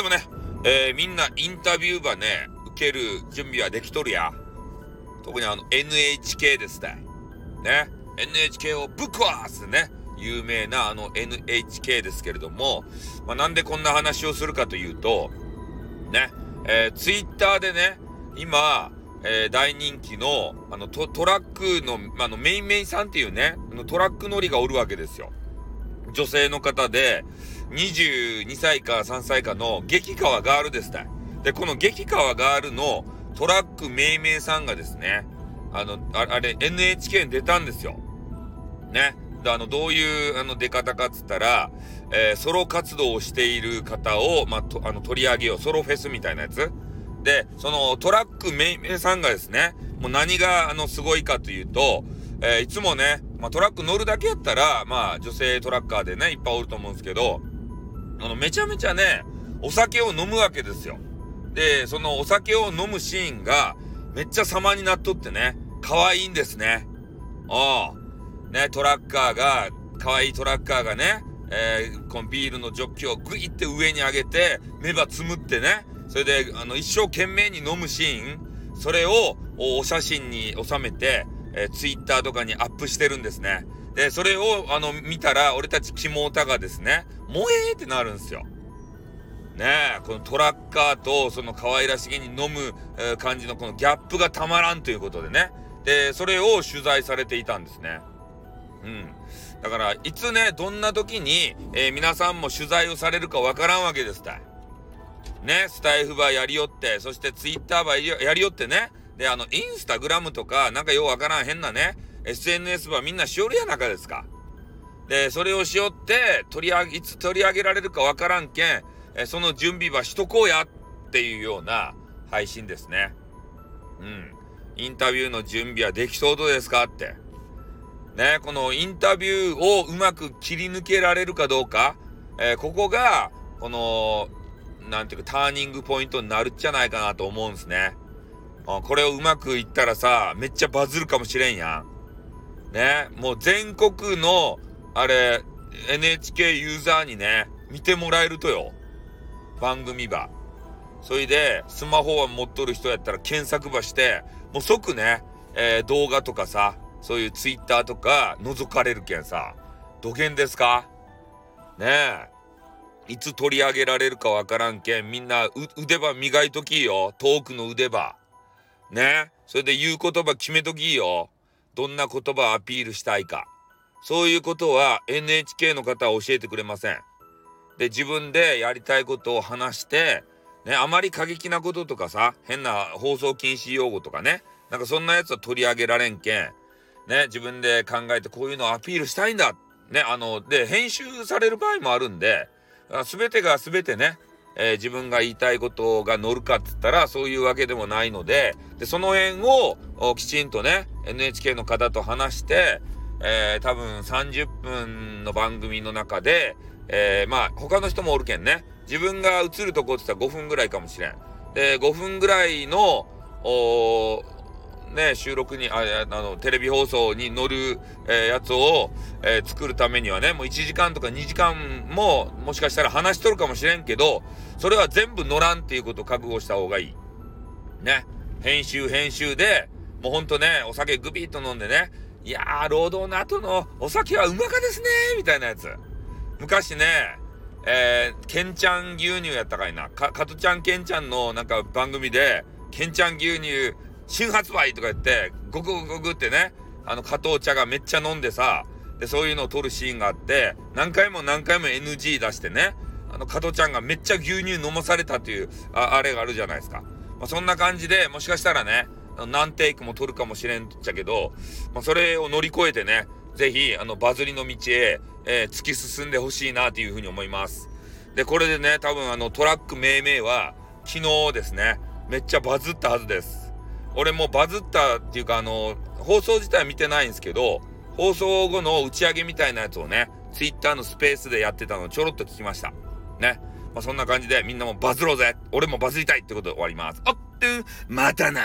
でもね、えー、みんなインタビューばね、受ける準備はできとるや。特にあの NHK ですね。ね。NHK をぶっ壊すね。有名なあの NHK ですけれども、まあ、なんでこんな話をするかというと、ね、えー、ツイッターでね、今、えー、大人気の、あのト、トラックの、あの、メイメイさんっていうね、あのトラック乗りがおるわけですよ。女性の方で、22歳か3歳かの激川ガールですね。で、この激川ガールのトラックめいめいさんがですね、あの、ああれ、NHK に出たんですよ。ね。で、あの、どういう、あの、出方かっつったら、えー、ソロ活動をしている方を、まあ、と、あの、取り上げよう。ソロフェスみたいなやつ。で、そのトラックめいめいさんがですね、もう何が、あの、すごいかというと、えー、いつもね、まあ、トラック乗るだけやったら、まあ、女性トラッカーでね、いっぱいおると思うんですけど、あの、めちゃめちゃね、お酒を飲むわけですよ。で、そのお酒を飲むシーンが、めっちゃ様になっとってね、可愛いんですね。ああ。ね、トラッカーが、可愛いトラッカーがね、えー、このビールのジョッキをグイって上に上げて、目ばつむってね、それで、あの、一生懸命に飲むシーン、それをお写真に収めて、えー、ツイッターとかにアップしてるんですね。で、それを、あの、見たら、俺たちキモータがですね、萌えーってなるんですよ。ねえ、このトラッカーと、その可愛らしげに飲む、えー、感じのこのギャップがたまらんということでね。で、それを取材されていたんですね。うん。だから、いつね、どんな時に、えー、皆さんも取材をされるかわからんわけですたい。ね、スタイフバーやりよって、そしてツイッターバーやりよってね。で、あの、インスタグラムとか、なんかようわからん変なね、SNS はみんなしおるやなかですか。で、それをしよって、取り上げ、いつ取り上げられるかわからんけん、えその準備はしとこうやっていうような配信ですね。うん。インタビューの準備はできそうどですかって。ね、このインタビューをうまく切り抜けられるかどうか、えー、ここが、この、なんていうか、ターニングポイントになるんじゃないかなと思うんですね。これをうまくいったらさ、めっちゃバズるかもしれんやん。ね、もう全国の、あれ、NHK ユーザーにね、見てもらえるとよ。番組ば。それで、スマホは持っとる人やったら検索ばして、もう即ね、えー、動画とかさ、そういうツイッターとか覗かれるけんさ、土下ですか？ねえ。いつ取り上げられるかわからんけん、みんな腕ば磨いときよ。遠くの腕ば。ねそれで言う言葉決めときよ。どんな言葉をアピールしたいか。そういうことは NHK の方は教えてくれません。で、自分でやりたいことを話して、ね、あまり過激なこととかさ、変な放送禁止用語とかね、なんかそんなやつは取り上げられんけん、ね、自分で考えてこういうのをアピールしたいんだ。ね、あの、で、編集される場合もあるんで、すべてがすべてね、えー、自分が言いたいことが乗るかっつったらそういうわけでもないので、で、その辺をきちんとね、NHK の方と話して、えー、多分30分の番組の中で、えー、まあ、他の人もおるけんね、自分が映るとこって言ったら5分ぐらいかもしれん。で、5分ぐらいの、ね、収録に、ああの、テレビ放送に乗る、えー、やつを、えー、作るためにはね、もう1時間とか2時間も、もしかしたら話しとるかもしれんけど、それは全部乗らんっていうことを覚悟した方がいい。ね。編集編集で、もうほんとね、お酒グビッと飲んでね、いやー、労働の後のお酒はうまかですねみたいなやつ。昔ね、えー、ケンちゃん牛乳やったかいな。か、かとちゃんケンちゃんのなんか番組で、ケンちゃん牛乳新発売とか言って、ごくごくごくってね、あの加藤茶がめっちゃ飲んでさ、で、そういうのを撮るシーンがあって、何回も何回も NG 出してね、あの加藤ちゃんがめっちゃ牛乳飲まされたという、ああれがあるじゃないですか。まあ、そんな感じで、もしかしたらね、何テイクも取るかもしれんっちゃけど、まあ、それを乗り越えてね、ぜひ、あの、バズりの道へ、えー、突き進んでほしいなというふうに思います。で、これでね、多分あの、トラック命名は、昨日ですね、めっちゃバズったはずです。俺もバズったっていうか、あの、放送自体見てないんですけど、放送後の打ち上げみたいなやつをね、ツイッターのスペースでやってたのをちょろっと聞きました。ね。まあ、そんな感じでみんなもバズろうぜ俺もバズりたいってことで終わります。おっと、またな